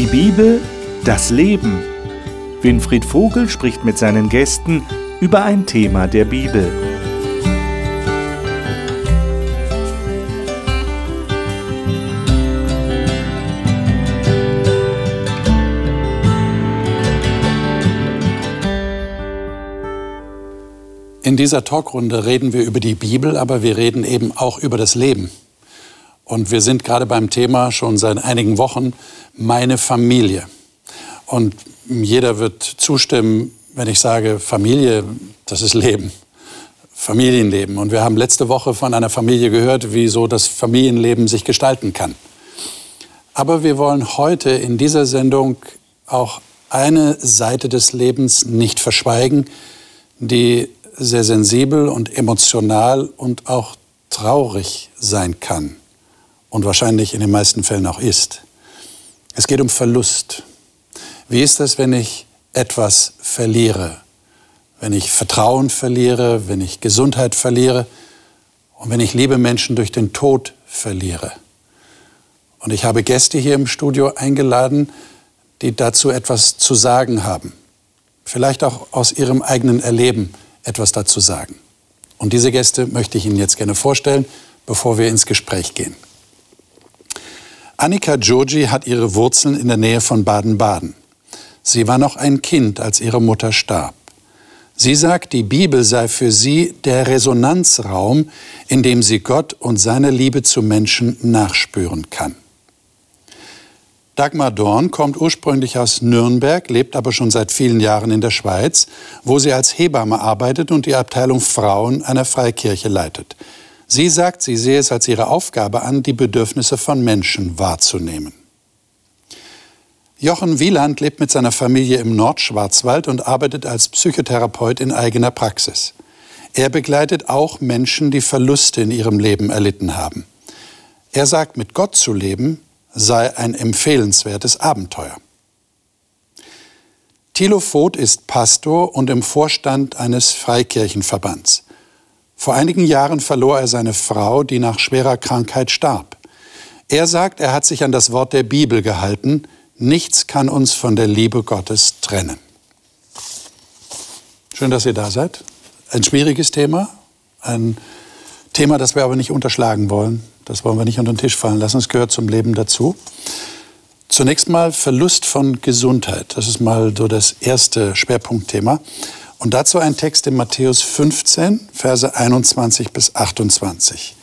Die Bibel, das Leben. Winfried Vogel spricht mit seinen Gästen über ein Thema der Bibel. In dieser Talkrunde reden wir über die Bibel, aber wir reden eben auch über das Leben. Und wir sind gerade beim Thema schon seit einigen Wochen meine Familie. Und jeder wird zustimmen, wenn ich sage, Familie, das ist Leben. Familienleben. Und wir haben letzte Woche von einer Familie gehört, wie so das Familienleben sich gestalten kann. Aber wir wollen heute in dieser Sendung auch eine Seite des Lebens nicht verschweigen, die sehr sensibel und emotional und auch traurig sein kann und wahrscheinlich in den meisten Fällen auch ist. Es geht um Verlust. Wie ist das, wenn ich etwas verliere? Wenn ich Vertrauen verliere, wenn ich Gesundheit verliere und wenn ich liebe Menschen durch den Tod verliere? Und ich habe Gäste hier im Studio eingeladen, die dazu etwas zu sagen haben. Vielleicht auch aus ihrem eigenen Erleben etwas dazu sagen. Und diese Gäste möchte ich Ihnen jetzt gerne vorstellen, bevor wir ins Gespräch gehen. Annika Giorgi hat ihre Wurzeln in der Nähe von Baden-Baden. Sie war noch ein Kind, als ihre Mutter starb. Sie sagt, die Bibel sei für sie der Resonanzraum, in dem sie Gott und seine Liebe zu Menschen nachspüren kann. Dagmar Dorn kommt ursprünglich aus Nürnberg, lebt aber schon seit vielen Jahren in der Schweiz, wo sie als Hebamme arbeitet und die Abteilung Frauen einer Freikirche leitet. Sie sagt, sie sehe es als ihre Aufgabe an, die Bedürfnisse von Menschen wahrzunehmen. Jochen Wieland lebt mit seiner Familie im Nordschwarzwald und arbeitet als Psychotherapeut in eigener Praxis. Er begleitet auch Menschen, die Verluste in ihrem Leben erlitten haben. Er sagt, mit Gott zu leben sei ein empfehlenswertes Abenteuer. Thilo Voth ist Pastor und im Vorstand eines Freikirchenverbands. Vor einigen Jahren verlor er seine Frau, die nach schwerer Krankheit starb. Er sagt, er hat sich an das Wort der Bibel gehalten, nichts kann uns von der Liebe Gottes trennen. Schön, dass ihr da seid. Ein schwieriges Thema, ein Thema, das wir aber nicht unterschlagen wollen. Das wollen wir nicht unter den Tisch fallen lassen. Es gehört zum Leben dazu. Zunächst mal Verlust von Gesundheit. Das ist mal so das erste Schwerpunktthema. Und dazu ein Text in Matthäus 15, Verse 21 bis 28.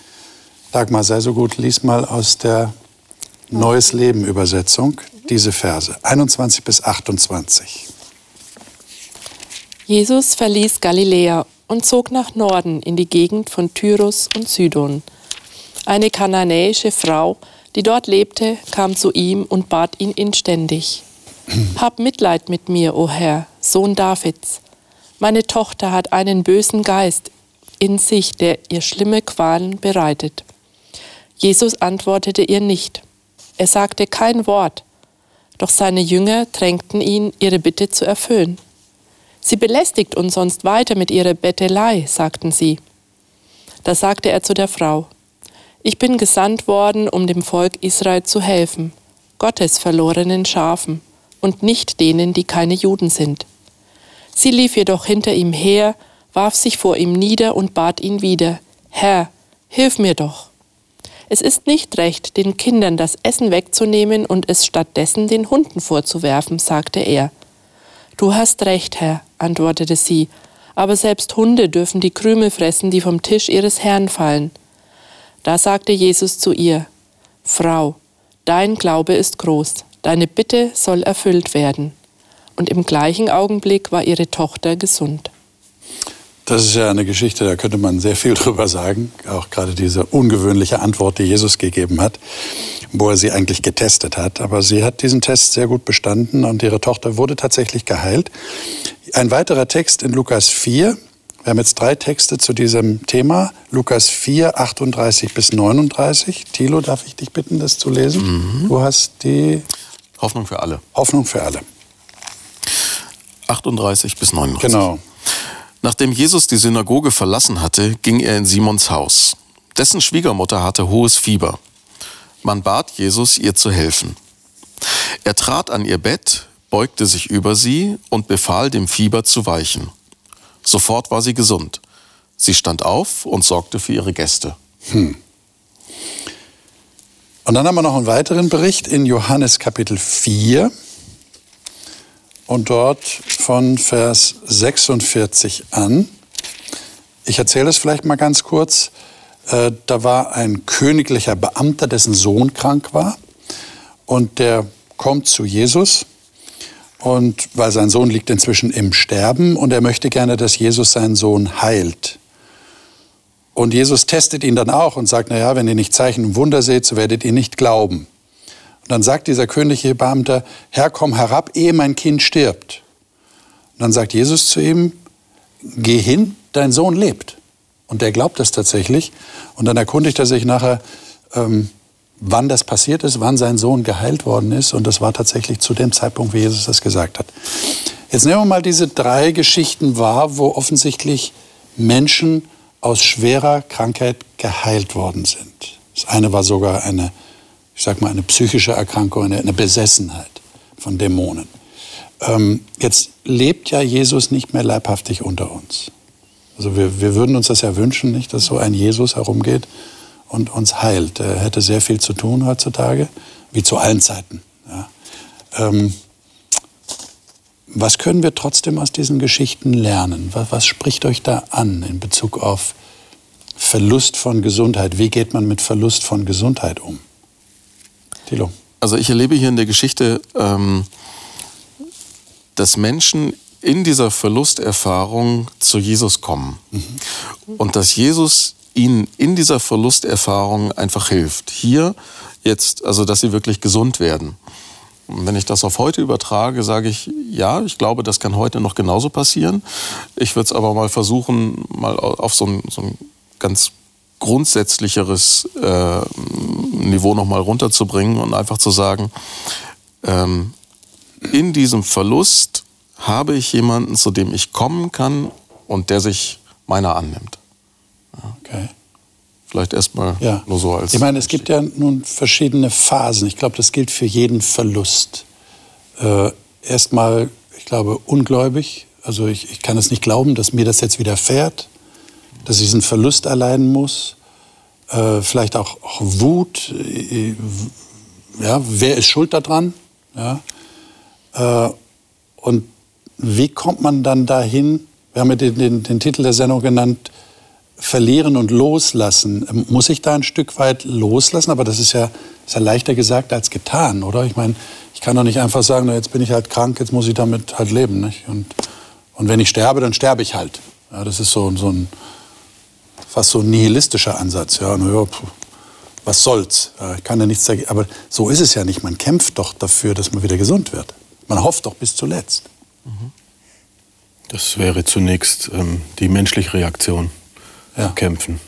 Dagmar, sei so gut, lies mal aus der Neues Leben Übersetzung diese Verse 21 bis 28. Jesus verließ Galiläa und zog nach Norden in die Gegend von Tyrus und Sidon. Eine kananäische Frau, die dort lebte, kam zu ihm und bat ihn inständig. Hab Mitleid mit mir, o Herr, Sohn Davids meine Tochter hat einen bösen Geist in sich, der ihr schlimme Qualen bereitet. Jesus antwortete ihr nicht. Er sagte kein Wort, doch seine Jünger drängten ihn, ihre Bitte zu erfüllen. Sie belästigt uns sonst weiter mit ihrer Bettelei, sagten sie. Da sagte er zu der Frau, ich bin gesandt worden, um dem Volk Israel zu helfen, Gottes verlorenen Schafen und nicht denen, die keine Juden sind. Sie lief jedoch hinter ihm her, warf sich vor ihm nieder und bat ihn wieder, Herr, hilf mir doch. Es ist nicht recht, den Kindern das Essen wegzunehmen und es stattdessen den Hunden vorzuwerfen, sagte er. Du hast recht, Herr, antwortete sie, aber selbst Hunde dürfen die Krümel fressen, die vom Tisch ihres Herrn fallen. Da sagte Jesus zu ihr, Frau, dein Glaube ist groß, deine Bitte soll erfüllt werden und im gleichen Augenblick war ihre Tochter gesund. Das ist ja eine Geschichte, da könnte man sehr viel drüber sagen. Auch gerade diese ungewöhnliche Antwort, die Jesus gegeben hat, wo er sie eigentlich getestet hat. Aber sie hat diesen Test sehr gut bestanden und ihre Tochter wurde tatsächlich geheilt. Ein weiterer Text in Lukas 4. Wir haben jetzt drei Texte zu diesem Thema. Lukas 4, 38 bis 39. Thilo, darf ich dich bitten, das zu lesen? Mhm. Du hast die Hoffnung für alle. Hoffnung für alle. 38 bis 39. Genau. Nachdem Jesus die Synagoge verlassen hatte, ging er in Simons Haus. Dessen Schwiegermutter hatte hohes Fieber. Man bat Jesus, ihr zu helfen. Er trat an ihr Bett, beugte sich über sie und befahl dem Fieber zu weichen. Sofort war sie gesund. Sie stand auf und sorgte für ihre Gäste. Hm. Und dann haben wir noch einen weiteren Bericht in Johannes Kapitel 4 und dort von Vers 46 an. Ich erzähle das vielleicht mal ganz kurz. Äh, da war ein königlicher Beamter, dessen Sohn krank war. Und der kommt zu Jesus. Und weil sein Sohn liegt inzwischen im Sterben und er möchte gerne, dass Jesus seinen Sohn heilt. Und Jesus testet ihn dann auch und sagt, naja, wenn ihr nicht Zeichen und Wunder seht, so werdet ihr nicht glauben. Und dann sagt dieser königliche Beamte, Herr, komm herab, ehe mein Kind stirbt. Und dann sagt Jesus zu ihm, geh hin, dein Sohn lebt. Und der glaubt das tatsächlich. Und dann erkundigt er sich nachher, ähm, wann das passiert ist, wann sein Sohn geheilt worden ist. Und das war tatsächlich zu dem Zeitpunkt, wie Jesus das gesagt hat. Jetzt nehmen wir mal diese drei Geschichten wahr, wo offensichtlich Menschen aus schwerer Krankheit geheilt worden sind. Das eine war sogar eine, ich sag mal, eine psychische Erkrankung, eine, eine Besessenheit von Dämonen. Ähm, jetzt lebt ja Jesus nicht mehr leibhaftig unter uns. Also wir, wir würden uns das ja wünschen, nicht, dass so ein Jesus herumgeht und uns heilt. Er hätte sehr viel zu tun heutzutage, wie zu allen Zeiten. Ja. Ähm, was können wir trotzdem aus diesen Geschichten lernen? Was, was, spricht euch da an in Bezug auf Verlust von Gesundheit? Wie geht man mit Verlust von Gesundheit um? Thilo. Also ich erlebe hier in der Geschichte, ähm, dass Menschen in dieser Verlusterfahrung zu Jesus kommen. Mhm. Und dass Jesus ihnen in dieser Verlusterfahrung einfach hilft. Hier jetzt, also dass sie wirklich gesund werden. Und wenn ich das auf heute übertrage, sage ich, ja, ich glaube, das kann heute noch genauso passieren. Ich würde es aber mal versuchen, mal auf so ein, so ein ganz grundsätzlicheres äh, Niveau nochmal runterzubringen und einfach zu sagen, ähm, in diesem Verlust habe ich jemanden, zu dem ich kommen kann und der sich meiner annimmt. Ja. Okay. Vielleicht erstmal ja. nur so als. Ich meine, es gibt ja nun verschiedene Phasen. Ich glaube, das gilt für jeden Verlust. Äh, erstmal, ich glaube, ungläubig. Also ich, ich kann es nicht glauben, dass mir das jetzt widerfährt, dass ich diesen Verlust erleiden muss. Äh, vielleicht auch, auch Wut. Äh, ja, wer ist schuld daran? Ja. Äh, und wie kommt man dann dahin? Wir haben ja den, den, den Titel der Sendung genannt, verlieren und loslassen. Ähm, muss ich da ein Stück weit loslassen? Aber das ist ja, ist ja leichter gesagt als getan, oder? Ich meine, ich kann doch nicht einfach sagen, na, jetzt bin ich halt krank, jetzt muss ich damit halt leben. Nicht? Und, und wenn ich sterbe, dann sterbe ich halt. Ja, das ist so, so ein fast so ein nihilistischer Ansatz. Ja, na ja, was soll's? Ich kann ja nichts dagegen. Aber so ist es ja nicht. Man kämpft doch dafür, dass man wieder gesund wird. Man hofft doch bis zuletzt. Das wäre zunächst ähm, die menschliche Reaktion ja. kämpfen.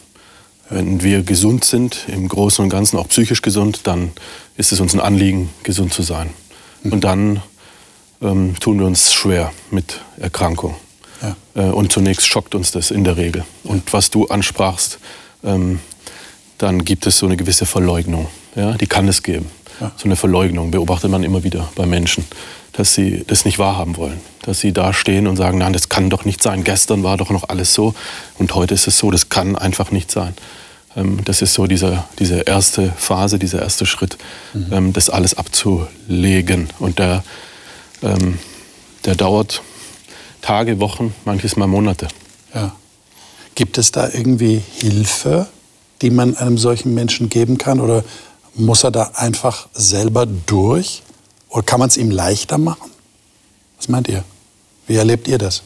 Wenn wir gesund sind, im Großen und Ganzen auch psychisch gesund, dann ist es uns ein Anliegen, gesund zu sein. Mhm. Und dann ähm, tun wir uns schwer mit Erkrankung. Ja. Äh, und zunächst schockt uns das in der Regel. Ja. Und was du ansprachst, ähm, dann gibt es so eine gewisse Verleugnung. Ja? Die kann es geben. So eine Verleugnung beobachtet man immer wieder bei Menschen dass sie das nicht wahrhaben wollen. Dass sie da stehen und sagen, nein, das kann doch nicht sein. Gestern war doch noch alles so und heute ist es so. Das kann einfach nicht sein. Ähm, das ist so diese, diese erste Phase, dieser erste Schritt, mhm. Ähm, das alles abzulegen. Und der, ähm, der dauert Tage, Wochen, manches Mal Monate. Ja. Gibt es da irgendwie Hilfe, die man einem solchen Menschen geben kann? Oder muss er da einfach selber durch? Oder kann man es ihm leichter machen? Was meint ihr? Wie erlebt ihr das?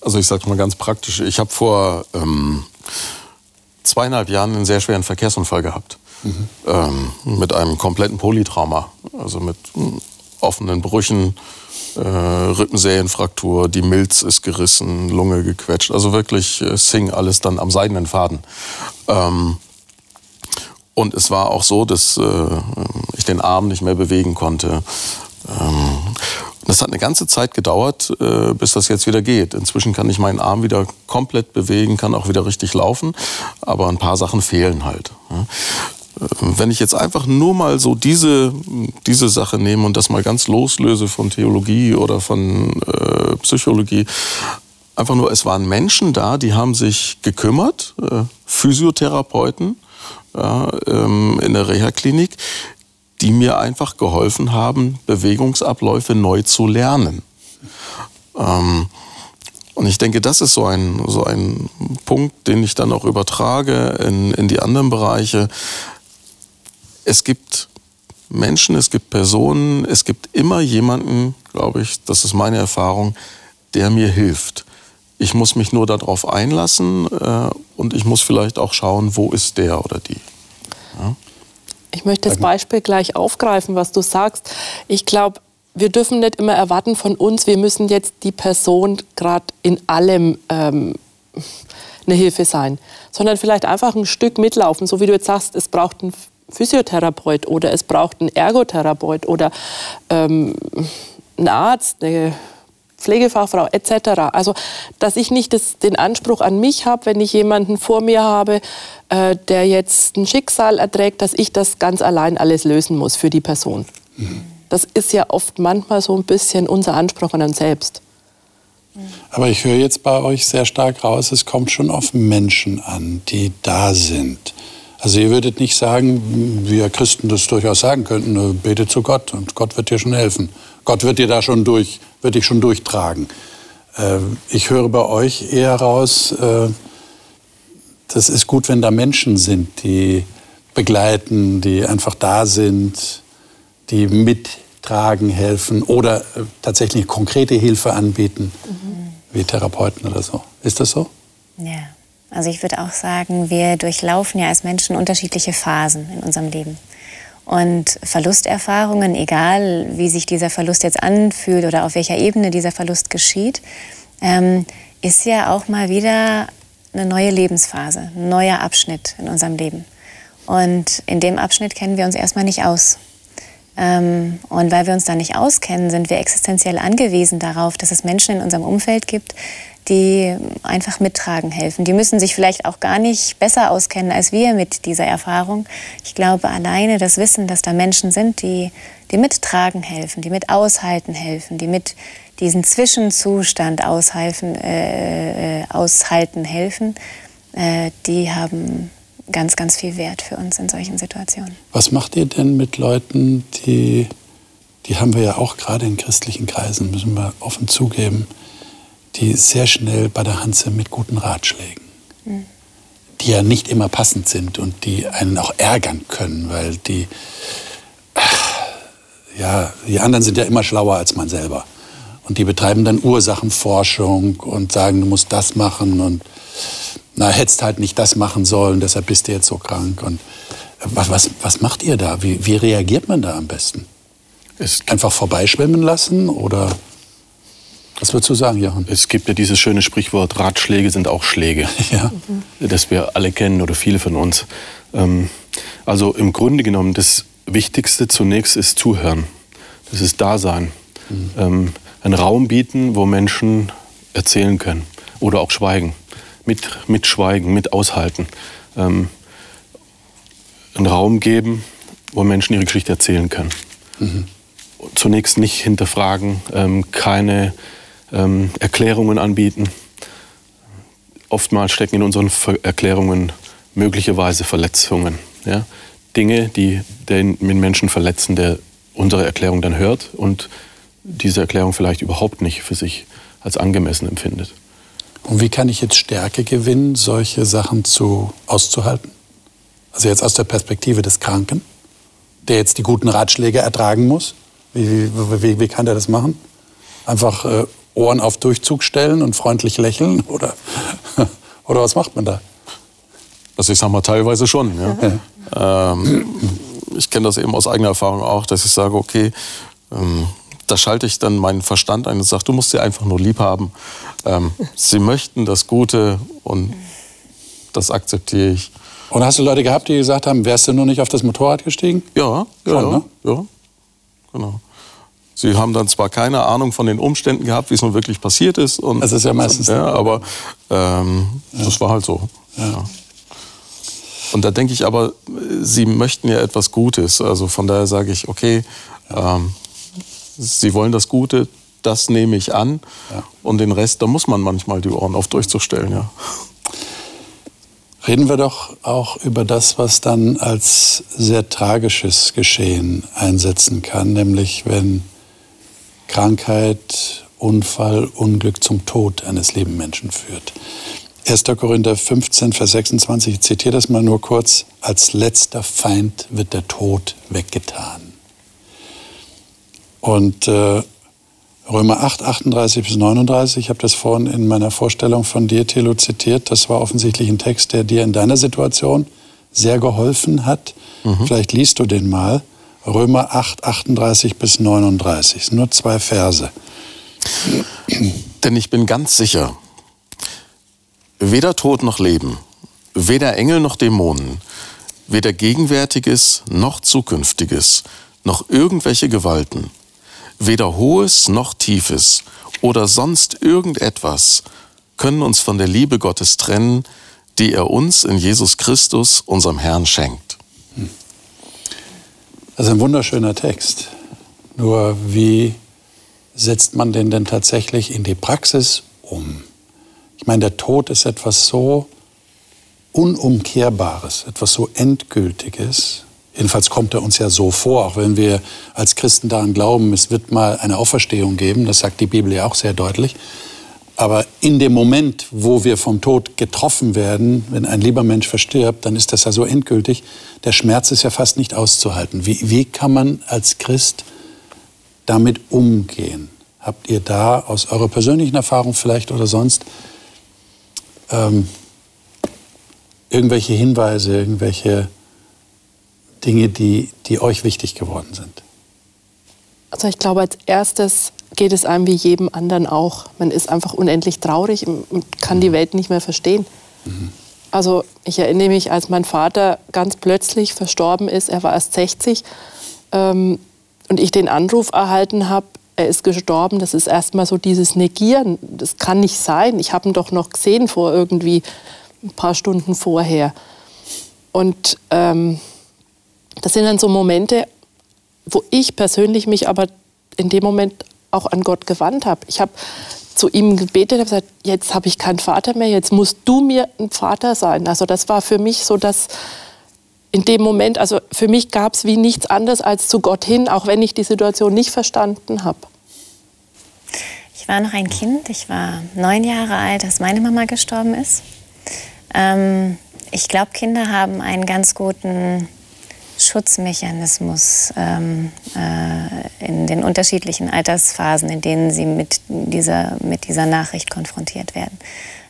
Also ich sage mal ganz praktisch. Ich habe vor ähm, zweieinhalb Jahren einen sehr schweren Verkehrsunfall gehabt. Mhm. Ähm, mit einem kompletten Polytrauma. Also mit äh, offenen Brüchen, äh, Rippenserienfraktur, die Milz ist gerissen, Lunge gequetscht. Also wirklich, äh, es hing alles dann am seidenen Faden. Ähm, und es war auch so, dass äh, ich den Arm nicht mehr bewegen konnte. Ähm, das hat eine ganze Zeit gedauert, äh, bis das jetzt wieder geht. Inzwischen kann ich meinen Arm wieder komplett bewegen, kann auch wieder richtig laufen, aber ein paar Sachen fehlen halt. Wenn ich jetzt einfach nur mal so diese, diese Sache nehme und das mal ganz loslöse von Theologie oder von äh, Psychologie, einfach nur, es waren Menschen da, die haben sich gekümmert, äh, Physiotherapeuten ja, ähm, in der Reha-Klinik, die mir einfach geholfen haben, Bewegungsabläufe neu zu lernen. Ähm, und ich denke, das ist so ein, so ein Punkt, den ich dann auch übertrage in, in die anderen Bereiche. Es gibt Menschen, es gibt Personen, es gibt immer jemanden, glaube ich, das ist meine Erfahrung, der mir hilft. Ich muss mich nur darauf einlassen äh, und ich muss vielleicht auch schauen, wo ist der oder die. Ja? Ich möchte das Beispiel gleich aufgreifen, was du sagst. Ich glaube, wir dürfen nicht immer erwarten von uns, wir müssen jetzt die Person gerade in allem ähm, eine Hilfe sein, sondern vielleicht einfach ein Stück mitlaufen, so wie du jetzt sagst, es braucht einen Physiotherapeut oder es braucht einen Ergotherapeut oder ähm, einen Arzt, eine Pflegefachfrau etc. Also, dass ich nicht das, den Anspruch an mich habe, wenn ich jemanden vor mir habe, äh, der jetzt ein Schicksal erträgt, dass ich das ganz allein alles lösen muss für die Person. Mhm. Das ist ja oft manchmal so ein bisschen unser Anspruch an uns selbst. Aber ich höre jetzt bei euch sehr stark raus, es kommt schon auf Menschen an, die da sind. Also ihr würdet nicht sagen, wie wir Christen das durchaus sagen könnten, bete zu Gott und Gott wird dir schon helfen. Gott wird dir da schon durch, wird dich schon durchtragen. Äh, ich höre bei euch eher raus, äh, das ist gut, wenn da Menschen sind, die begleiten, die einfach da sind, die mit tragen, helfen oder äh, tatsächlich konkrete Hilfe anbieten, mhm. wie Therapeuten oder so. Ist das so? Ja, also ich würde auch sagen, wir durchlaufen ja als Menschen unterschiedliche Phasen in unserem Leben. Und Verlusterfahrungen, egal wie sich dieser Verlust jetzt anfühlt oder auf welcher Ebene dieser Verlust geschieht, ähm, ist ja auch mal wieder eine neue Lebensphase, ein neuer Abschnitt in unserem Leben. Und in dem Abschnitt kennen wir uns erstmal nicht aus. Ähm, und weil wir uns da nicht auskennen, sind wir existenziell angewiesen darauf, dass es Menschen in unserem Umfeld gibt, die einfach mittragen helfen. Die müssen sich vielleicht auch gar nicht besser auskennen als wir mit dieser Erfahrung. Ich glaube, alleine das Wissen, dass da Menschen sind, die, die mittragen helfen, die mit aushalten helfen, die mit diesen Zwischenzustand aushalten, äh, äh, aushalten helfen, äh, die haben ganz, ganz viel Wert für uns in solchen Situationen. Was macht ihr denn mit Leuten, die, die haben wir ja auch gerade in christlichen Kreisen, müssen wir offen zugeben, die sehr schnell bei der Hand sind mit guten Ratschlägen, mhm. die ja nicht immer passend sind und die einen auch ärgern können, weil die, ja, die anderen sind ja immer schlauer als man selber. Und die betreiben dann Ursachenforschung und sagen, du musst das machen und na, hättest halt nicht das machen sollen, deshalb bist du jetzt so krank. Und äh, was, was, was macht ihr da? Wie, wie reagiert man da am besten? Einfach vorbeischwimmen lassen oder was würdest du sagen, Johann? Es gibt ja dieses schöne Sprichwort, Ratschläge sind auch Schläge, ja. das wir alle kennen oder viele von uns. Ähm, also im Grunde genommen, das Wichtigste zunächst ist Zuhören. Das ist Dasein. Mhm. Ähm, einen Raum bieten, wo Menschen erzählen können oder auch schweigen mit, mit Schweigen, mit Aushalten. Ähm, einen Raum geben, wo Menschen ihre Geschichte erzählen können. Mhm. Zunächst nicht hinterfragen, keine ähm, Erklärungen anbieten. Oftmals stecken in unseren Ver Erklärungen möglicherweise Verletzungen. Ja? Dinge, die den Menschen verletzen, der unsere Erklärung dann hört und diese Erklärung vielleicht überhaupt nicht für sich als angemessen empfindet. Und wie kann ich jetzt Stärke gewinnen, solche Sachen zu, auszuhalten? Also jetzt aus der Perspektive des Kranken, der jetzt die guten Ratschläge ertragen muss. Wie, wie, wie kann der das machen? Einfach äh, Ohren auf Durchzug stellen und freundlich lächeln? Oder, oder was macht man da? Also ich sage mal teilweise schon. Ja. Ähm, ich kenne das eben aus eigener Erfahrung auch, dass ich sage, okay, ähm, da schalte ich dann meinen Verstand ein und sage, du musst sie einfach nur lieb haben. Ähm, sie möchten das Gute und das akzeptiere ich. Und hast du Leute gehabt, die gesagt haben, wärst du nur nicht auf das Motorrad gestiegen? Ja, Schon, ja, ne? ja, genau. Sie haben dann zwar keine Ahnung von den Umständen gehabt, wie es nun wirklich passiert ist. Und das ist ja meistens. Ja, aber ähm, ja. das war halt so. Ja. Und da denke ich aber, Sie möchten ja etwas Gutes. Also von daher sage ich, okay, ähm, Sie wollen das Gute, das nehme ich an. Und den Rest, da muss man manchmal die Ohren auf durchzustellen, ja. Reden wir doch auch über das, was dann als sehr tragisches Geschehen einsetzen kann, nämlich wenn Krankheit, Unfall, Unglück zum Tod eines lieben Menschen führt. 1. Korinther 15, Vers 26, ich zitiere das mal nur kurz, als letzter Feind wird der Tod weggetan. Und äh, Römer 8, 38 bis 39, ich habe das vorhin in meiner Vorstellung von dir, Thilo, zitiert. Das war offensichtlich ein Text, der dir in deiner Situation sehr geholfen hat. Mhm. Vielleicht liest du den mal. Römer 8, 38 bis 39. Nur zwei Verse. Denn ich bin ganz sicher, weder Tod noch Leben, weder Engel noch Dämonen, weder Gegenwärtiges noch Zukünftiges, noch irgendwelche Gewalten, Weder Hohes noch Tiefes oder sonst irgendetwas können uns von der Liebe Gottes trennen, die er uns in Jesus Christus, unserem Herrn, schenkt. Das ist ein wunderschöner Text. Nur wie setzt man den denn tatsächlich in die Praxis um? Ich meine, der Tod ist etwas so Unumkehrbares, etwas so Endgültiges. Jedenfalls kommt er uns ja so vor, auch wenn wir als Christen daran glauben, es wird mal eine Auferstehung geben, das sagt die Bibel ja auch sehr deutlich. Aber in dem Moment, wo wir vom Tod getroffen werden, wenn ein lieber Mensch verstirbt, dann ist das ja so endgültig. Der Schmerz ist ja fast nicht auszuhalten. Wie, wie kann man als Christ damit umgehen? Habt ihr da aus eurer persönlichen Erfahrung vielleicht oder sonst ähm, irgendwelche Hinweise, irgendwelche Dinge, die, die euch wichtig geworden sind? Also ich glaube, als erstes geht es einem wie jedem anderen auch. Man ist einfach unendlich traurig und kann die Welt nicht mehr verstehen. Mhm. Also ich erinnere mich, als mein Vater ganz plötzlich verstorben ist, er war erst 60, ähm, und ich den Anruf erhalten habe, er ist gestorben, das ist erstmal so dieses Negieren, das kann nicht sein. Ich habe ihn doch noch gesehen vor irgendwie ein paar Stunden vorher. Und ähm, das sind dann so Momente, wo ich persönlich mich aber in dem Moment auch an Gott gewandt habe. Ich habe zu ihm gebetet und gesagt, jetzt habe ich keinen Vater mehr, jetzt musst du mir ein Vater sein. Also das war für mich so dass in dem Moment, also für mich gab es wie nichts anderes als zu Gott hin, auch wenn ich die Situation nicht verstanden habe. Ich war noch ein Kind, ich war neun Jahre alt, als meine Mama gestorben ist. Ähm, ich glaube, Kinder haben einen ganz guten Schutzmechanismus ähm, äh, in den unterschiedlichen Altersphasen, in denen sie mit dieser, mit dieser Nachricht konfrontiert werden.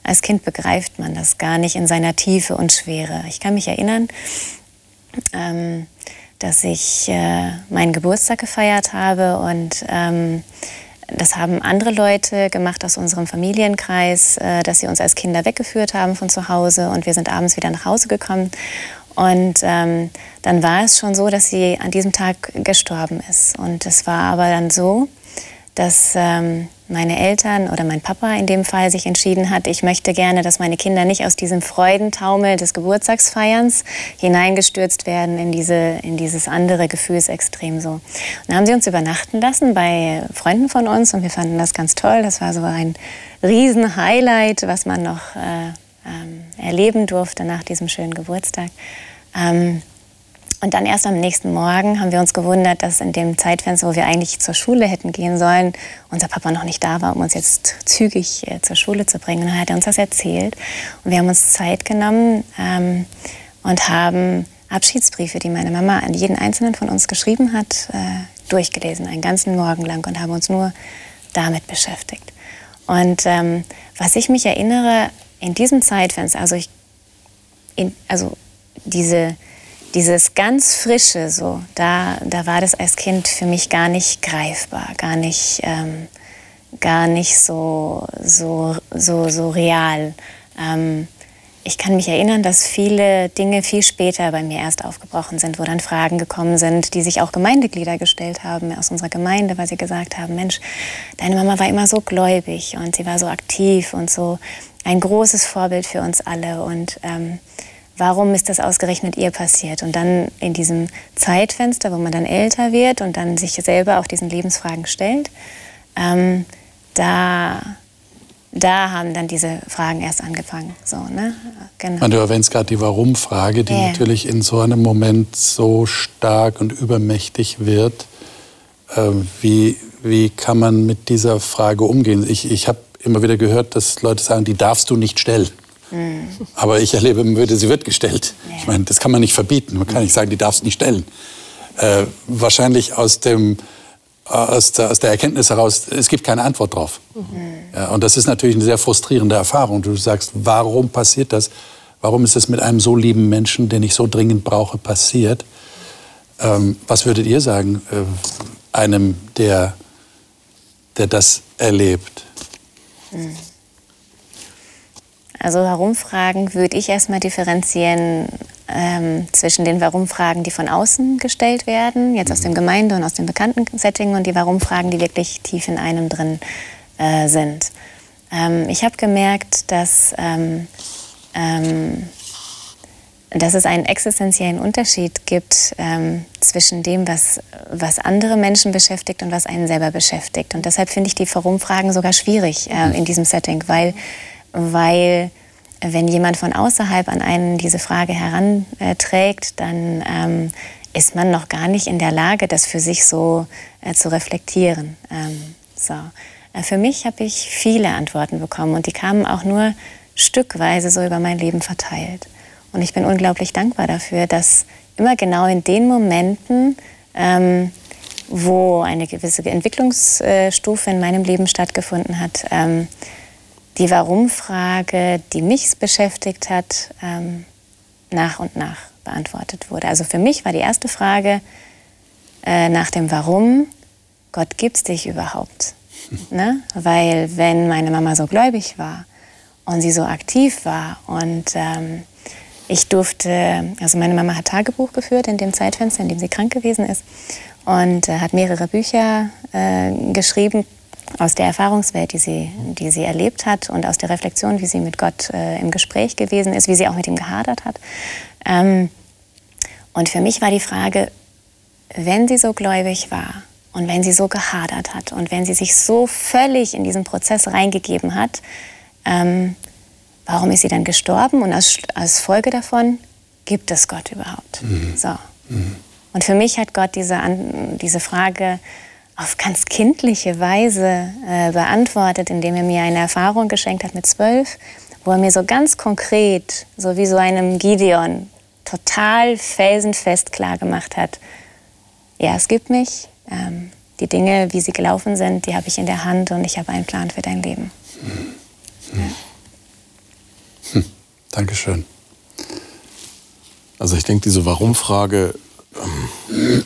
Als Kind begreift man das gar nicht in seiner Tiefe und Schwere. Ich kann mich erinnern, ähm, dass ich äh, meinen Geburtstag gefeiert habe und ähm, das haben andere Leute gemacht aus unserem Familienkreis, äh, dass sie uns als Kinder weggeführt haben von zu Hause und wir sind abends wieder nach Hause gekommen und ähm, dann war es schon so, dass sie an diesem Tag gestorben ist. Und es war aber dann so, dass ähm, meine Eltern oder mein Papa in dem Fall sich entschieden hat, ich möchte gerne, dass meine Kinder nicht aus diesem Freudentaumel des Geburtstagsfeierns hineingestürzt werden in, diese, in dieses andere Gefühlsextrem so. Dann haben sie uns übernachten lassen bei Freunden von uns und wir fanden das ganz toll. Das war so ein Riesen-Highlight, was man noch äh, ähm, erleben durfte nach diesem schönen Geburtstag. Ähm, und dann erst am nächsten Morgen haben wir uns gewundert, dass in dem Zeitfenster, wo wir eigentlich zur Schule hätten gehen sollen, unser Papa noch nicht da war, um uns jetzt zügig äh, zur Schule zu bringen. Und dann hat er uns das erzählt. Und wir haben uns Zeit genommen ähm, und haben Abschiedsbriefe, die meine Mama an jeden einzelnen von uns geschrieben hat, äh, durchgelesen, einen ganzen Morgen lang und haben uns nur damit beschäftigt. Und ähm, was ich mich erinnere, in diesem Zeitfenster, also, ich, in, also diese, dieses ganz Frische, so, da, da war das als Kind für mich gar nicht greifbar, gar nicht, ähm, gar nicht so, so, so, so real. Ähm, ich kann mich erinnern, dass viele Dinge viel später bei mir erst aufgebrochen sind, wo dann Fragen gekommen sind, die sich auch Gemeindeglieder gestellt haben aus unserer Gemeinde, weil sie gesagt haben, Mensch, deine Mama war immer so gläubig und sie war so aktiv und so ein großes Vorbild für uns alle. Und ähm, warum ist das ausgerechnet ihr passiert? Und dann in diesem Zeitfenster, wo man dann älter wird und dann sich selber auch diesen Lebensfragen stellt, ähm, da, da haben dann diese Fragen erst angefangen. So, ne? genau. Du erwähnst gerade die Warum-Frage, die yeah. natürlich in so einem Moment so stark und übermächtig wird. Äh, wie, wie kann man mit dieser Frage umgehen? Ich, ich habe immer wieder gehört, dass Leute sagen, die darfst du nicht stellen. Mhm. Aber ich erlebe immer wieder, sie wird gestellt. Ja. Ich meine, das kann man nicht verbieten. Man kann nicht sagen, die darfst du nicht stellen. Äh, wahrscheinlich aus, dem, aus, der, aus der Erkenntnis heraus, es gibt keine Antwort drauf. Mhm. Ja, und das ist natürlich eine sehr frustrierende Erfahrung. Du sagst, warum passiert das? Warum ist es mit einem so lieben Menschen, den ich so dringend brauche, passiert? Ähm, was würdet ihr sagen, äh, einem, der, der das erlebt? Mhm. Also Warum-Fragen würde ich erstmal differenzieren ähm, zwischen den Warum-Fragen, die von außen gestellt werden, jetzt aus dem Gemeinde- und aus dem bekannten Setting, und die Warum-Fragen, die wirklich tief in einem drin äh, sind. Ähm, ich habe gemerkt, dass, ähm, ähm, dass es einen existenziellen Unterschied gibt ähm, zwischen dem, was, was andere Menschen beschäftigt und was einen selber beschäftigt. Und deshalb finde ich die Warum-Fragen sogar schwierig äh, in diesem Setting, weil weil wenn jemand von außerhalb an einen diese Frage heranträgt, dann ähm, ist man noch gar nicht in der Lage, das für sich so äh, zu reflektieren. Ähm, so. Äh, für mich habe ich viele Antworten bekommen und die kamen auch nur stückweise so über mein Leben verteilt. Und ich bin unglaublich dankbar dafür, dass immer genau in den Momenten, ähm, wo eine gewisse Entwicklungsstufe in meinem Leben stattgefunden hat, ähm, die Warum-Frage, die mich beschäftigt hat, ähm, nach und nach beantwortet wurde. Also für mich war die erste Frage äh, nach dem Warum, Gott gibt es dich überhaupt? ne? Weil wenn meine Mama so gläubig war und sie so aktiv war und ähm, ich durfte, also meine Mama hat Tagebuch geführt in dem Zeitfenster, in dem sie krank gewesen ist und äh, hat mehrere Bücher äh, geschrieben, aus der Erfahrungswelt, die sie, die sie erlebt hat und aus der Reflexion, wie sie mit Gott äh, im Gespräch gewesen ist, wie sie auch mit ihm gehadert hat. Ähm, und für mich war die Frage, wenn sie so gläubig war und wenn sie so gehadert hat und wenn sie sich so völlig in diesen Prozess reingegeben hat, ähm, warum ist sie dann gestorben? Und als, als Folge davon gibt es Gott überhaupt? Mhm. So. Mhm. Und für mich hat Gott diese, diese Frage auf ganz kindliche Weise äh, beantwortet, indem er mir eine Erfahrung geschenkt hat mit zwölf, wo er mir so ganz konkret, so wie so einem Gideon, total felsenfest klar gemacht hat, ja, es gibt mich, ähm, die Dinge, wie sie gelaufen sind, die habe ich in der Hand und ich habe einen Plan für dein Leben. Hm. Ja. Dankeschön. Also ich denke, diese Warum-Frage ähm,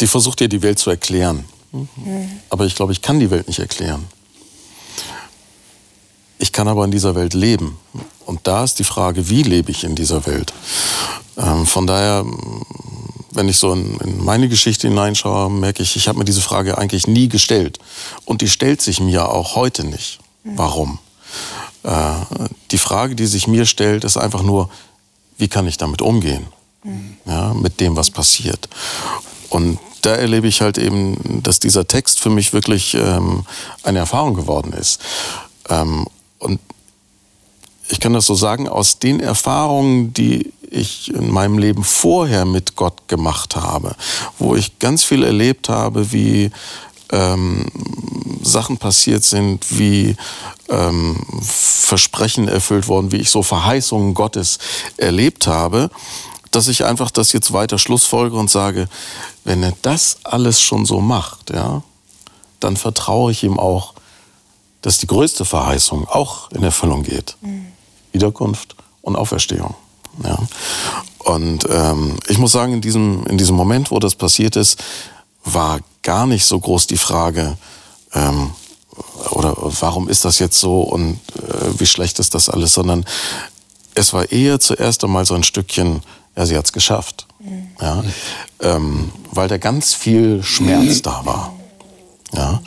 die versucht dir die Welt zu erklären. Mhm. Aber ich glaube, ich kann die Welt nicht erklären. Ich kann aber in dieser Welt leben. Und da ist die Frage, wie lebe ich in dieser Welt? Ähm, von daher, wenn ich so in, in, meine Geschichte hineinschaue, merke ich, ich habe mir diese Frage eigentlich nie gestellt. Und die stellt sich mir auch heute nicht. Mhm. Warum? Äh, die Frage, die sich mir stellt, ist einfach nur, wie kann ich damit umgehen? Mhm. Ja, mit dem, was passiert. Und da erlebe ich halt eben, dass dieser Text für mich wirklich ähm, eine Erfahrung geworden ist. Ähm, und ich kann das so sagen, aus den Erfahrungen, die ich in meinem Leben vorher mit Gott gemacht habe, wo ich ganz viel erlebt habe, wie ähm, Sachen passiert sind, wie ähm, Versprechen erfüllt worden, wie ich so Verheißungen Gottes erlebt habe, dass ich einfach das jetzt weiter schlussfolge und sage, wenn er das alles schon so macht, ja, dann vertraue ich ihm auch, dass die größte Verheißung auch in Erfüllung geht. Mhm. Wiederkunft und Auferstehung. Ja. Und ähm, ich muss sagen, in diesem, in diesem Moment, wo das passiert ist, war gar nicht so groß die Frage, ähm, oder warum ist das jetzt so und äh, wie schlecht ist das alles, sondern es war eher zuerst einmal so ein Stückchen, ja, sie hat es geschafft. Mhm. Ja, ähm, weil da ganz viel Schmerz da war. Ja,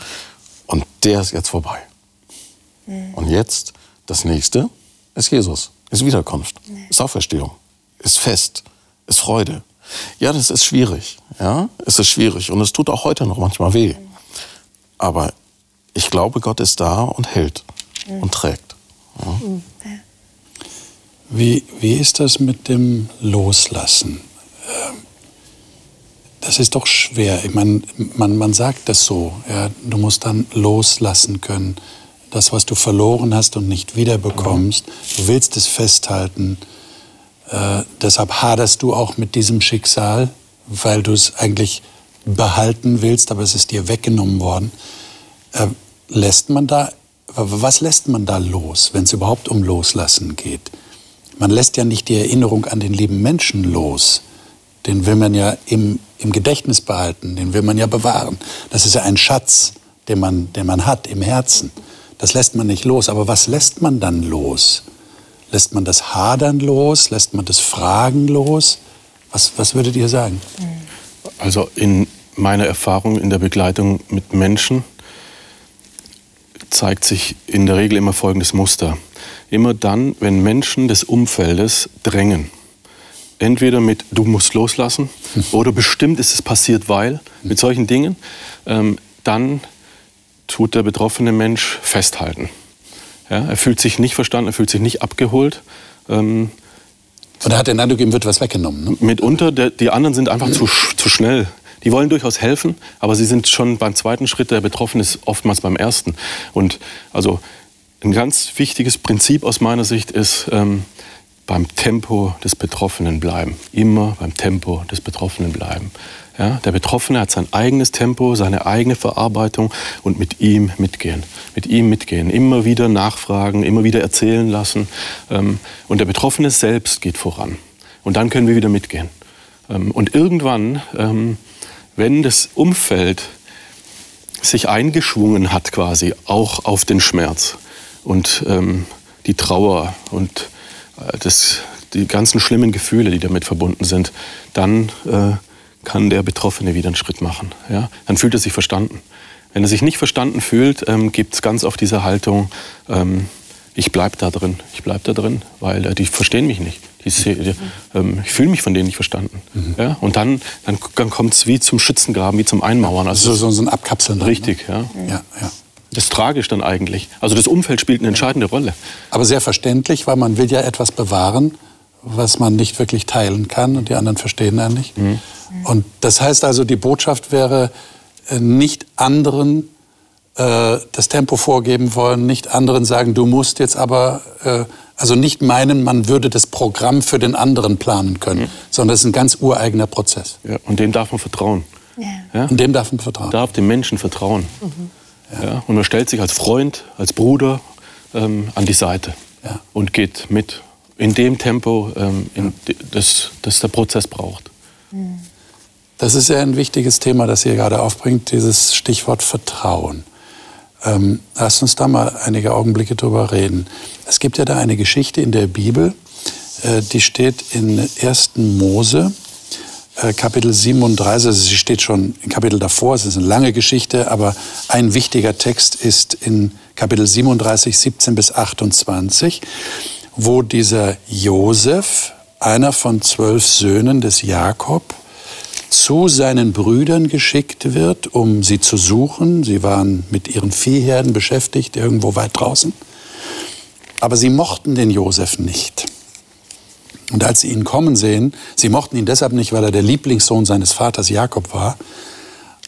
und der ist jetzt vorbei. Mhm. Und jetzt das nächste, ist Jesus, ist Wiederkunft, ist Auferstehung, ist Fest, ist Freude. Ja, das ist schwierig. Ja, es ist schwierig und es tut auch heute noch manchmal weh. Aber ich glaube, Gott ist da und hält und trägt. Ja. Wie, wie ist das mit dem Loslassen? Ähm, das ist doch schwer. Ich meine, man, man sagt das so. Ja, du musst dann loslassen können. Das, was du verloren hast und nicht wiederbekommst. Du willst es festhalten. Äh, deshalb haderst du auch mit diesem Schicksal, weil du es eigentlich behalten willst, aber es ist dir weggenommen worden. Äh, lässt man da, was lässt man da los, wenn es überhaupt um Loslassen geht? Man lässt ja nicht die Erinnerung an den lieben Menschen los. Den will man ja im, im Gedächtnis behalten, den will man ja bewahren. Das ist ja ein Schatz, den man, den man hat im Herzen. Das lässt man nicht los. Aber was lässt man dann los? Lässt man das Hadern los? Lässt man das Fragen los? Was, was würdet ihr sagen? Also in meiner Erfahrung in der Begleitung mit Menschen zeigt sich in der Regel immer folgendes Muster. Immer dann, wenn Menschen des Umfeldes drängen, entweder mit du musst loslassen oder bestimmt ist es passiert, weil, mit solchen Dingen, ähm, dann tut der betroffene Mensch festhalten. Ja, er fühlt sich nicht verstanden, er fühlt sich nicht abgeholt. Ähm, und er hat den Eindruck, ihm wird was weggenommen. Ne? Mitunter, der, die anderen sind einfach zu, zu schnell. Die wollen durchaus helfen, aber sie sind schon beim zweiten Schritt, der Betroffene ist oftmals beim ersten. Und also ein ganz wichtiges Prinzip aus meiner Sicht ist, ähm, beim Tempo des Betroffenen bleiben. Immer beim Tempo des Betroffenen bleiben. Ja, der Betroffene hat sein eigenes Tempo, seine eigene Verarbeitung und mit ihm mitgehen. Mit ihm mitgehen. Immer wieder nachfragen, immer wieder erzählen lassen. Ähm, und der Betroffene selbst geht voran. Und dann können wir wieder mitgehen. Ähm, und irgendwann, ähm, wenn das Umfeld sich eingeschwungen hat quasi auch auf den Schmerz und die Trauer und das, die ganzen schlimmen Gefühle, die damit verbunden sind, dann äh, kann der Betroffene wieder einen Schritt machen. Ja? Dann fühlt er sich verstanden. Wenn er sich nicht verstanden fühlt, ähm, gibt es ganz oft diese Haltung, ähm, ich bleibe da drin, ich bleibe da drin, weil äh, die verstehen mich nicht. Die, die, ähm, ich fühle mich von denen nicht verstanden. Mhm. Ja? Und dann, dann, dann kommt es wie zum Schützengraben, wie zum Einmauern. Also so, so ein Abkapseln. Richtig, ne? ja. ja, ja. Das ist tragisch dann eigentlich. Also das Umfeld spielt eine entscheidende Rolle. Aber sehr verständlich, weil man will ja etwas bewahren, was man nicht wirklich teilen kann und die anderen verstehen einen nicht. Mhm. Und das heißt also, die Botschaft wäre, äh, nicht anderen äh, das Tempo vorgeben wollen, nicht anderen sagen, du musst jetzt aber, äh, also nicht meinen, man würde das Programm für den anderen planen können, mhm. sondern es ist ein ganz ureigener Prozess. Ja, und dem darf man vertrauen. Ja. Ja? Und dem darf man vertrauen. Darf dem Menschen vertrauen. Mhm. Ja. und man stellt sich als Freund, als Bruder ähm, an die Seite ja. und geht mit in dem Tempo, ähm, in das, das der Prozess braucht. Das ist ja ein wichtiges Thema, das ihr gerade aufbringt, dieses Stichwort Vertrauen. Ähm, lasst uns da mal einige Augenblicke drüber reden. Es gibt ja da eine Geschichte in der Bibel, äh, die steht in 1. Mose Kapitel 37, also sie steht schon im Kapitel davor, es ist eine lange Geschichte, aber ein wichtiger Text ist in Kapitel 37, 17 bis 28, wo dieser Josef, einer von zwölf Söhnen des Jakob, zu seinen Brüdern geschickt wird, um sie zu suchen. Sie waren mit ihren Viehherden beschäftigt, irgendwo weit draußen. Aber sie mochten den Josef nicht. Und als sie ihn kommen sehen, sie mochten ihn deshalb nicht, weil er der Lieblingssohn seines Vaters Jakob war.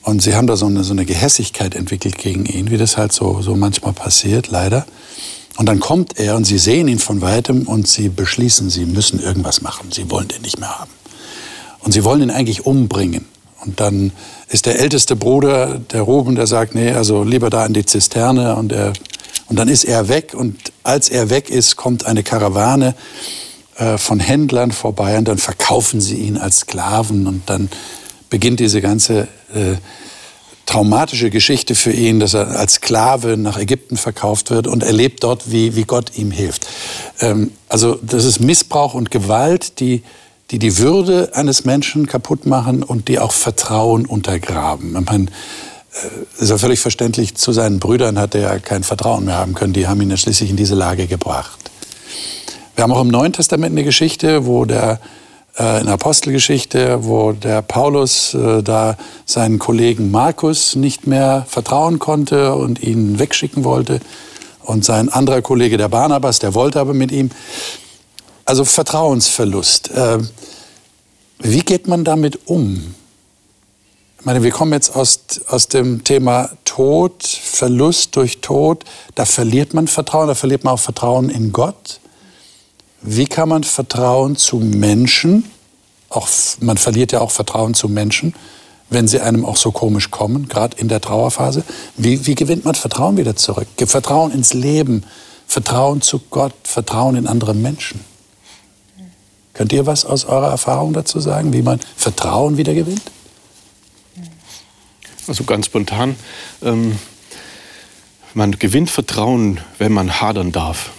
Und sie haben da so eine, so eine Gehässigkeit entwickelt gegen ihn, wie das halt so, so manchmal passiert, leider. Und dann kommt er und sie sehen ihn von weitem und sie beschließen, sie müssen irgendwas machen. Sie wollen den nicht mehr haben. Und sie wollen ihn eigentlich umbringen. Und dann ist der älteste Bruder, der Ruben, der sagt, nee, also lieber da in die Zisterne. Und, er, und dann ist er weg. Und als er weg ist, kommt eine Karawane von Händlern vorbei und dann verkaufen sie ihn als Sklaven und dann beginnt diese ganze äh, traumatische Geschichte für ihn, dass er als Sklave nach Ägypten verkauft wird und erlebt dort, wie, wie Gott ihm hilft. Ähm, also das ist Missbrauch und Gewalt, die, die die Würde eines Menschen kaputt machen und die auch Vertrauen untergraben. Ich äh, ist ja völlig verständlich, zu seinen Brüdern hat er ja kein Vertrauen mehr haben können. Die haben ihn ja schließlich in diese Lage gebracht. Wir haben auch im Neuen Testament eine Geschichte, wo der äh, in Apostelgeschichte, wo der Paulus äh, da seinen Kollegen Markus nicht mehr vertrauen konnte und ihn wegschicken wollte. Und sein anderer Kollege, der Barnabas, der wollte aber mit ihm. Also Vertrauensverlust. Äh, wie geht man damit um? Ich meine, wir kommen jetzt aus, aus dem Thema Tod, Verlust durch Tod. Da verliert man Vertrauen, da verliert man auch Vertrauen in Gott. Wie kann man Vertrauen zu Menschen, auch, man verliert ja auch Vertrauen zu Menschen, wenn sie einem auch so komisch kommen, gerade in der Trauerphase. Wie, wie gewinnt man Vertrauen wieder zurück? Vertrauen ins Leben, Vertrauen zu Gott, Vertrauen in andere Menschen. Könnt ihr was aus eurer Erfahrung dazu sagen, wie man Vertrauen wieder gewinnt? Also ganz spontan, ähm, man gewinnt Vertrauen, wenn man hadern darf.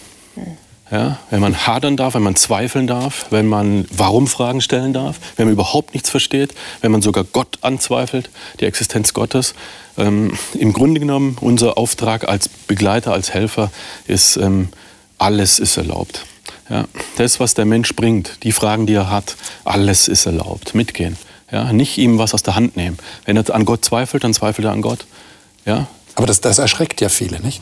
Ja, wenn man hadern darf, wenn man zweifeln darf, wenn man Warum-Fragen stellen darf, wenn man überhaupt nichts versteht, wenn man sogar Gott anzweifelt, die Existenz Gottes. Ähm, Im Grunde genommen, unser Auftrag als Begleiter, als Helfer ist, ähm, alles ist erlaubt. Ja, das, was der Mensch bringt, die Fragen, die er hat, alles ist erlaubt. Mitgehen. Ja, nicht ihm was aus der Hand nehmen. Wenn er an Gott zweifelt, dann zweifelt er an Gott. Ja? Aber das, das erschreckt ja viele, nicht?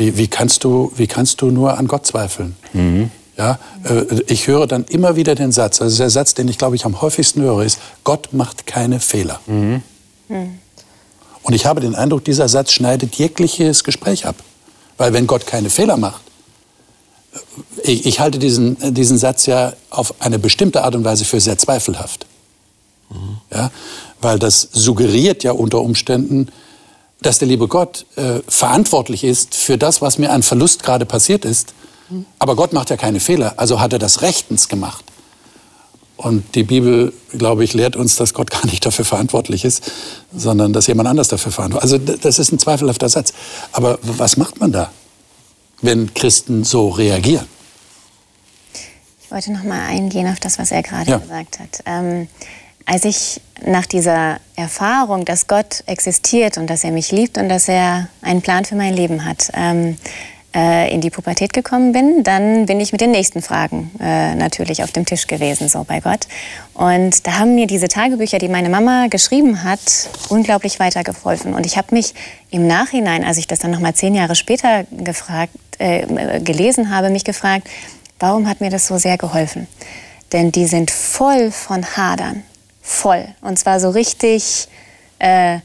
Wie, wie, kannst du, wie kannst du nur an Gott zweifeln? Mhm. Ja, äh, ich höre dann immer wieder den Satz, also der Satz, den ich glaube ich am häufigsten höre, ist, Gott macht keine Fehler. Mhm. Mhm. Und ich habe den Eindruck, dieser Satz schneidet jegliches Gespräch ab. Weil wenn Gott keine Fehler macht, äh, ich, ich halte diesen, diesen Satz ja auf eine bestimmte Art und Weise für sehr zweifelhaft. Mhm. Ja, weil das suggeriert ja unter Umständen, dass der liebe Gott äh, verantwortlich ist für das, was mir an Verlust gerade passiert ist. Aber Gott macht ja keine Fehler, also hat er das rechtens gemacht. Und die Bibel, glaube ich, lehrt uns, dass Gott gar nicht dafür verantwortlich ist, sondern dass jemand anders dafür verantwortlich ist. Also das ist ein zweifelhafter Satz. Aber was macht man da, wenn Christen so reagieren? Ich wollte noch mal eingehen auf das, was er gerade ja. gesagt hat. Ähm, als ich nach dieser Erfahrung, dass Gott existiert und dass er mich liebt und dass er einen Plan für mein Leben hat, ähm, äh, in die Pubertät gekommen bin, dann bin ich mit den nächsten Fragen äh, natürlich auf dem Tisch gewesen, so bei Gott. Und da haben mir diese Tagebücher, die meine Mama geschrieben hat, unglaublich weitergeholfen. Und ich habe mich im Nachhinein, als ich das dann noch mal zehn Jahre später gefragt, äh, gelesen habe, mich gefragt, warum hat mir das so sehr geholfen? Denn die sind voll von Hadern voll. Und zwar so richtig äh,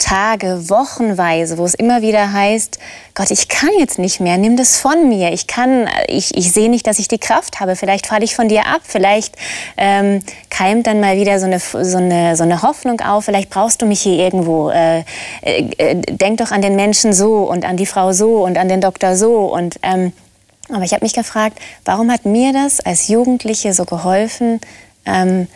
Tage, Wochenweise, wo es immer wieder heißt, Gott, ich kann jetzt nicht mehr, nimm das von mir. Ich kann, ich, ich sehe nicht, dass ich die Kraft habe. Vielleicht falle ich von dir ab. Vielleicht ähm, keimt dann mal wieder so eine, so, eine, so eine Hoffnung auf. Vielleicht brauchst du mich hier irgendwo. Äh, äh, denk doch an den Menschen so und an die Frau so und an den Doktor so. Und, ähm, aber ich habe mich gefragt, warum hat mir das als Jugendliche so geholfen, ähm,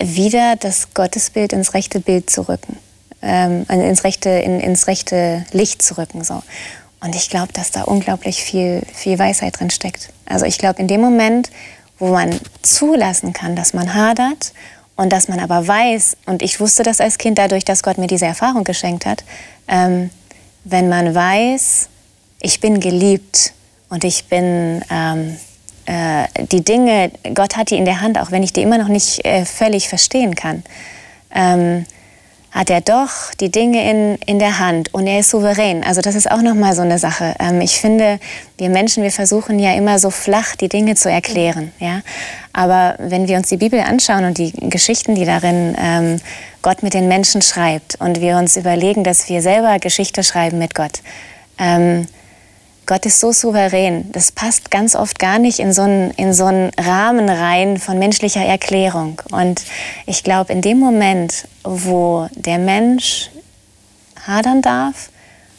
wieder das Gottesbild ins rechte Bild zu rücken, ähm, ins, rechte, in, ins rechte Licht zu rücken. So. Und ich glaube, dass da unglaublich viel, viel Weisheit drin steckt. Also ich glaube, in dem Moment, wo man zulassen kann, dass man hadert und dass man aber weiß, und ich wusste das als Kind dadurch, dass Gott mir diese Erfahrung geschenkt hat, ähm, wenn man weiß, ich bin geliebt und ich bin ähm, äh, die Dinge, Gott hat die in der Hand, auch wenn ich die immer noch nicht äh, völlig verstehen kann. Ähm, hat er doch die Dinge in, in der Hand und er ist souverän. Also das ist auch nochmal so eine Sache. Ähm, ich finde, wir Menschen, wir versuchen ja immer so flach die Dinge zu erklären. Ja? Aber wenn wir uns die Bibel anschauen und die Geschichten, die darin ähm, Gott mit den Menschen schreibt und wir uns überlegen, dass wir selber Geschichte schreiben mit Gott, ähm, Gott ist so souverän. Das passt ganz oft gar nicht in so einen, in so einen Rahmen rein von menschlicher Erklärung. Und ich glaube, in dem Moment, wo der Mensch hadern darf,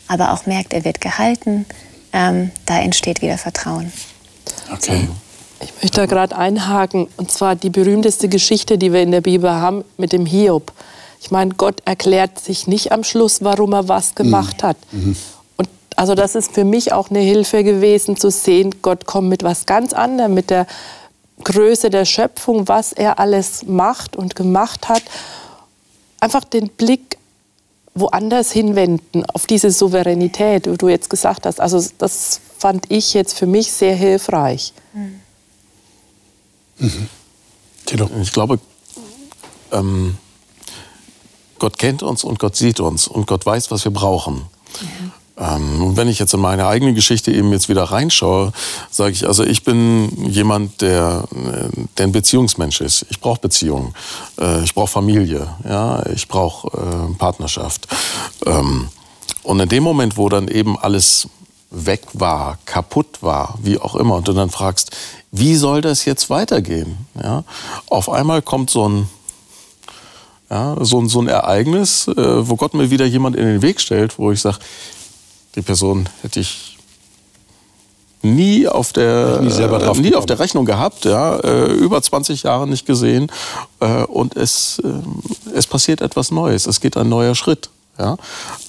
aber auch merkt, er wird gehalten, ähm, da entsteht wieder Vertrauen. Okay. Ich möchte da gerade einhaken, und zwar die berühmteste Geschichte, die wir in der Bibel haben, mit dem Hiob. Ich meine, Gott erklärt sich nicht am Schluss, warum er was gemacht mhm. hat. Mhm. Also das ist für mich auch eine Hilfe gewesen zu sehen, Gott kommt mit was ganz anderem, mit der Größe der Schöpfung, was er alles macht und gemacht hat. Einfach den Blick woanders hinwenden, auf diese Souveränität, wie du jetzt gesagt hast. Also das fand ich jetzt für mich sehr hilfreich. Mhm. Ich glaube, ähm, Gott kennt uns und Gott sieht uns und Gott weiß, was wir brauchen. Mhm. Ähm, und wenn ich jetzt in meine eigene Geschichte eben jetzt wieder reinschaue, sage ich, also ich bin jemand, der, der ein Beziehungsmensch ist. Ich brauche Beziehungen, äh, ich brauche Familie, ja, ich brauche äh, Partnerschaft. Ähm, und in dem Moment, wo dann eben alles weg war, kaputt war, wie auch immer, und du dann fragst, wie soll das jetzt weitergehen? Ja, auf einmal kommt so ein ja, so, so ein Ereignis, äh, wo Gott mir wieder jemand in den Weg stellt, wo ich sage, die Person hätte ich nie auf der, nie, äh, nie auf der Rechnung gehabt, ja, äh, über 20 Jahre nicht gesehen äh, und es, äh, es passiert etwas Neues, es geht ein neuer Schritt. Ja?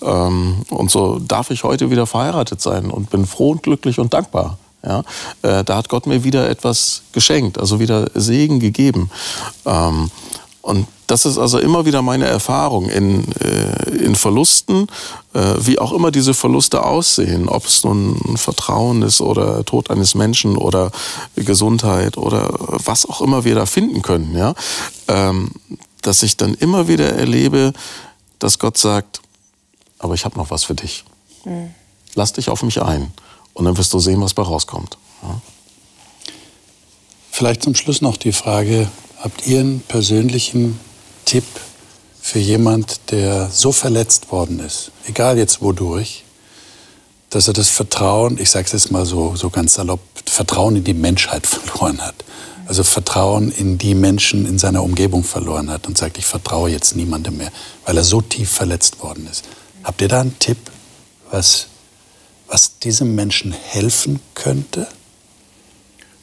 Ähm, und so darf ich heute wieder verheiratet sein und bin froh und glücklich und dankbar. Ja? Äh, da hat Gott mir wieder etwas geschenkt, also wieder Segen gegeben. Ähm, und das ist also immer wieder meine Erfahrung in, äh, in Verlusten, äh, wie auch immer diese Verluste aussehen, ob es nun Vertrauen ist oder Tod eines Menschen oder Gesundheit oder was auch immer wir da finden können, ja, ähm, dass ich dann immer wieder erlebe, dass Gott sagt, aber ich habe noch was für dich. Mhm. Lass dich auf mich ein und dann wirst du sehen, was bei rauskommt. Ja. Vielleicht zum Schluss noch die Frage, Habt ihr einen persönlichen Tipp für jemand, der so verletzt worden ist, egal jetzt wodurch, dass er das Vertrauen, ich sage es jetzt mal so, so ganz salopp, Vertrauen in die Menschheit verloren hat. Also Vertrauen in die Menschen in seiner Umgebung verloren hat und sagt, ich vertraue jetzt niemandem mehr, weil er so tief verletzt worden ist. Habt ihr da einen Tipp, was, was diesem Menschen helfen könnte?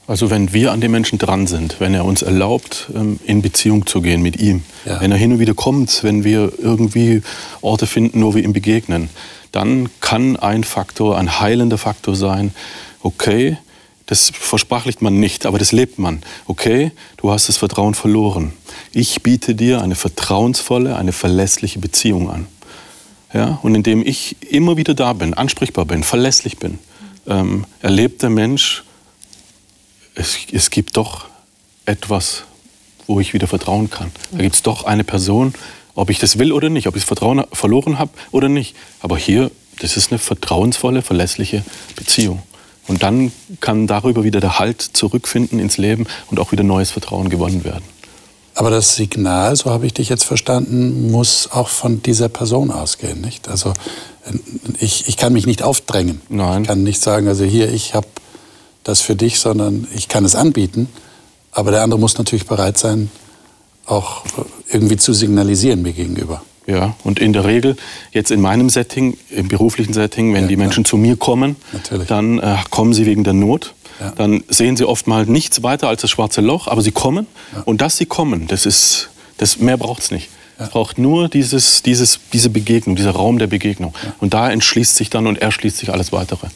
Also wenn wir an den Menschen dran sind, wenn er uns erlaubt, ähm, in Beziehung zu gehen mit ihm, ja. wenn er hin und wieder kommt, wenn wir irgendwie Orte finden, wo wir ihm begegnen, dann kann ein Faktor, ein heilender Faktor sein, okay, das versprachlicht man nicht, aber das lebt man. Okay, du hast das Vertrauen verloren. Ich biete dir eine vertrauensvolle, eine verlässliche Beziehung an. Ja, und indem ich immer wieder da bin, ansprechbar bin, verlässlich bin, ähm, erlebt der Mensch, es, es gibt doch etwas, wo ich wieder vertrauen kann. Da gibt es doch eine Person, ob ich das will oder nicht, ob ich das Vertrauen verloren habe oder nicht. Aber hier, das ist eine vertrauensvolle, verlässliche Beziehung. Und dann kann darüber wieder der Halt zurückfinden ins Leben und auch wieder neues Vertrauen gewonnen werden. Aber das Signal, so habe ich dich jetzt verstanden, muss auch von dieser Person ausgehen, nicht? Also ich, ich kann mich nicht aufdrängen. Nein. Ich kann nicht sagen, also hier, ich habe das für dich, sondern ich kann es anbieten. Aber der andere muss natürlich bereit sein, auch irgendwie zu signalisieren mir gegenüber. Ja, und in der Regel, jetzt in meinem Setting, im beruflichen Setting, wenn ja, die Menschen ja. zu mir kommen, Natürlich. dann äh, kommen sie wegen der Not. Ja. Dann sehen sie oft mal nichts weiter als das schwarze Loch, aber sie kommen. Und dass sie kommen, das ist, das, mehr braucht es nicht. Es braucht nur dieses, dieses, diese Begegnung, dieser Raum der Begegnung. Und da entschließt sich dann und erschließt sich alles Weitere.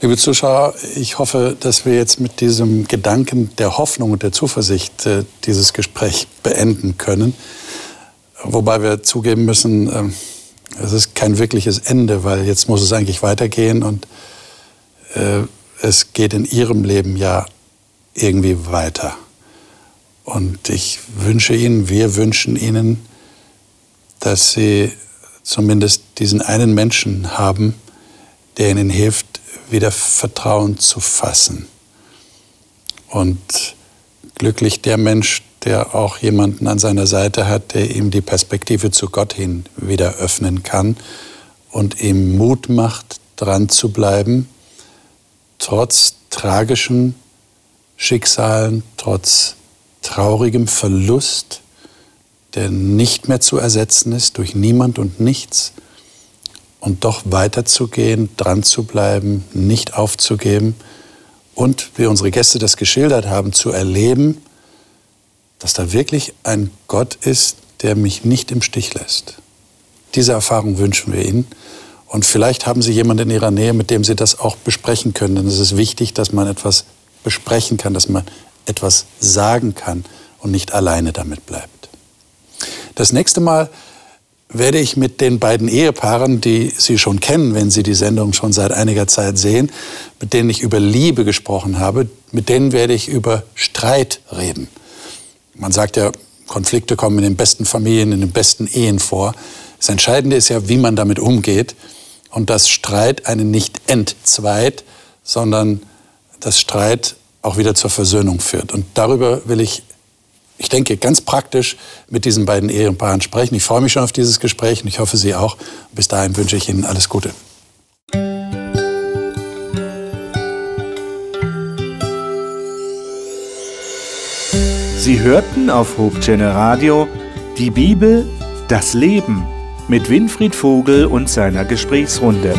Liebe Zuschauer, ich hoffe, dass wir jetzt mit diesem Gedanken der Hoffnung und der Zuversicht äh, dieses Gespräch beenden können. Wobei wir zugeben müssen, äh, es ist kein wirkliches Ende, weil jetzt muss es eigentlich weitergehen und äh, es geht in Ihrem Leben ja irgendwie weiter. Und ich wünsche Ihnen, wir wünschen Ihnen, dass Sie zumindest diesen einen Menschen haben, der Ihnen hilft, wieder Vertrauen zu fassen. Und glücklich der Mensch, der auch jemanden an seiner Seite hat, der ihm die Perspektive zu Gott hin wieder öffnen kann und ihm Mut macht, dran zu bleiben, trotz tragischen Schicksalen, trotz traurigem Verlust, der nicht mehr zu ersetzen ist durch niemand und nichts, und doch weiterzugehen, dran zu bleiben, nicht aufzugeben und, wie unsere Gäste das geschildert haben, zu erleben, dass da wirklich ein Gott ist, der mich nicht im Stich lässt. Diese Erfahrung wünschen wir Ihnen. Und vielleicht haben Sie jemanden in Ihrer Nähe, mit dem Sie das auch besprechen können. Denn es ist wichtig, dass man etwas besprechen kann, dass man etwas sagen kann und nicht alleine damit bleibt. Das nächste Mal werde ich mit den beiden Ehepaaren, die Sie schon kennen, wenn Sie die Sendung schon seit einiger Zeit sehen, mit denen ich über Liebe gesprochen habe, mit denen werde ich über Streit reden. Man sagt ja, Konflikte kommen in den besten Familien, in den besten Ehen vor. Das Entscheidende ist ja, wie man damit umgeht und dass Streit einen nicht entzweit, sondern dass Streit auch wieder zur Versöhnung führt. Und darüber will ich ich denke, ganz praktisch mit diesen beiden Ehepaaren sprechen. Ich freue mich schon auf dieses Gespräch und ich hoffe, Sie auch. Bis dahin wünsche ich Ihnen alles Gute. Sie hörten auf Hochchannel Radio die Bibel, das Leben mit Winfried Vogel und seiner Gesprächsrunde.